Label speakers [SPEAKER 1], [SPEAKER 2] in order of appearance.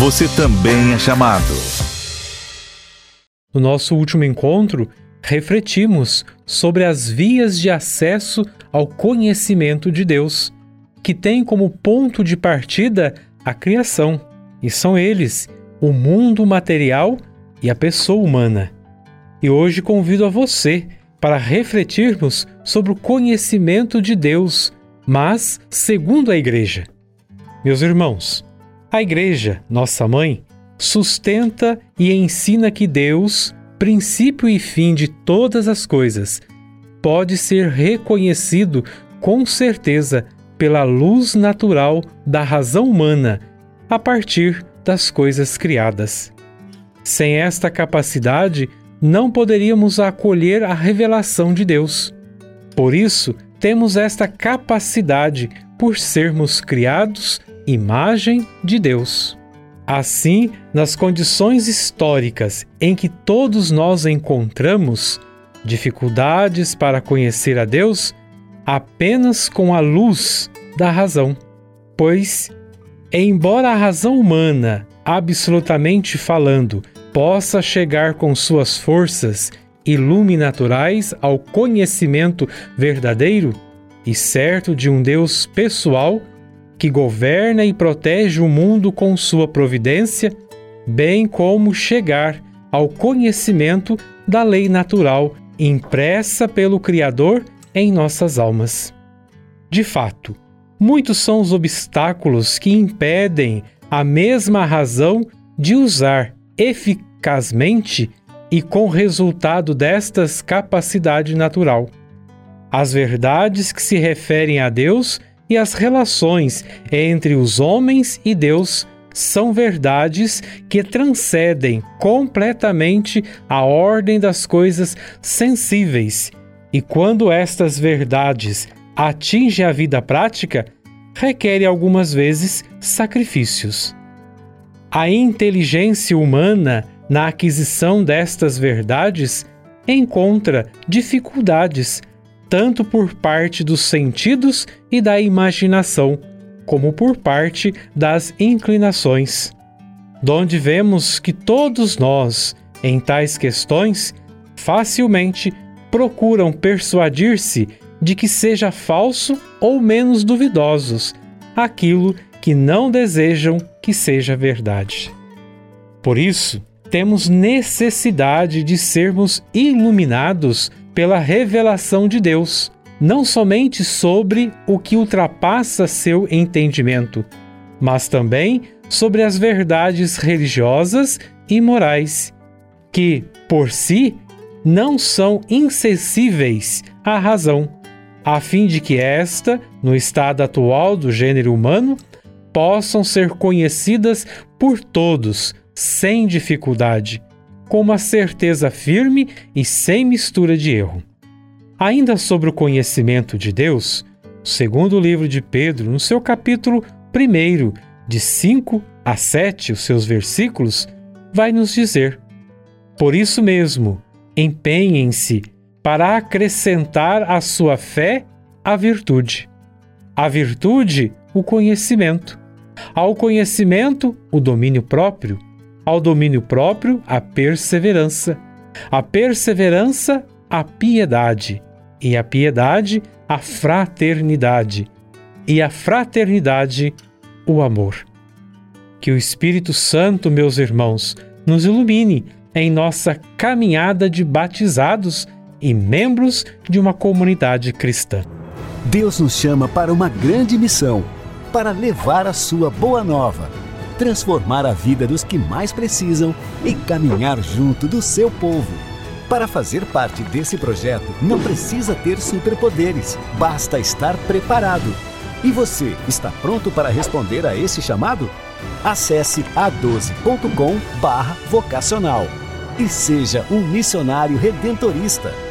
[SPEAKER 1] você também é chamado.
[SPEAKER 2] No nosso último encontro, refletimos sobre as vias de acesso ao conhecimento de Deus, que tem como ponto de partida a criação, e são eles o mundo material e a pessoa humana. E hoje convido a você para refletirmos sobre o conhecimento de Deus, mas segundo a Igreja. Meus irmãos, a Igreja, nossa mãe, sustenta e ensina que Deus, princípio e fim de todas as coisas, pode ser reconhecido com certeza pela luz natural da razão humana a partir das coisas criadas. Sem esta capacidade, não poderíamos acolher a revelação de Deus. Por isso, temos esta capacidade por sermos criados imagem de Deus. Assim, nas condições históricas em que todos nós encontramos dificuldades para conhecer a Deus, apenas com a luz da razão. Pois, embora a razão humana, absolutamente falando, possa chegar com suas forças iluminaturais ao conhecimento verdadeiro e certo de um Deus pessoal que governa e protege o mundo com sua providência, bem como chegar ao conhecimento da lei natural impressa pelo Criador em nossas almas. De fato, muitos são os obstáculos que impedem a mesma razão de usar eficazmente e com resultado destas capacidade natural. As verdades que se referem a Deus e as relações entre os homens e Deus são verdades que transcendem completamente a ordem das coisas sensíveis. E quando estas verdades atingem a vida prática, requerem algumas vezes sacrifícios. A inteligência humana na aquisição destas verdades encontra dificuldades, tanto por parte dos sentidos e da imaginação, como por parte das inclinações. Donde vemos que todos nós, em tais questões, facilmente procuram persuadir-se de que seja falso ou menos duvidosos aquilo que não desejam que seja verdade. Por isso, temos necessidade de sermos iluminados pela revelação de Deus, não somente sobre o que ultrapassa seu entendimento, mas também sobre as verdades religiosas e morais, que, por si, não são insensíveis à razão, a fim de que esta, no estado atual do gênero humano, possam ser conhecidas por todos, sem dificuldade, com uma certeza firme e sem mistura de erro. Ainda sobre o conhecimento de Deus, o segundo livro de Pedro, no seu capítulo 1, de 5 a 7, os seus versículos, vai nos dizer: Por isso mesmo, empenhem-se para acrescentar à sua fé a virtude. A virtude, o conhecimento. Ao conhecimento, o domínio próprio. Ao domínio próprio, a perseverança. A perseverança, a piedade. E a piedade, a fraternidade. E a fraternidade, o amor. Que o Espírito Santo, meus irmãos, nos ilumine em nossa caminhada de batizados e membros de uma comunidade cristã.
[SPEAKER 3] Deus nos chama para uma grande missão para levar a sua boa nova, transformar a vida dos que mais precisam e caminhar junto do seu povo. Para fazer parte desse projeto, não precisa ter superpoderes, basta estar preparado. E você está pronto para responder a esse chamado? Acesse a12.com/vocacional e seja um missionário redentorista.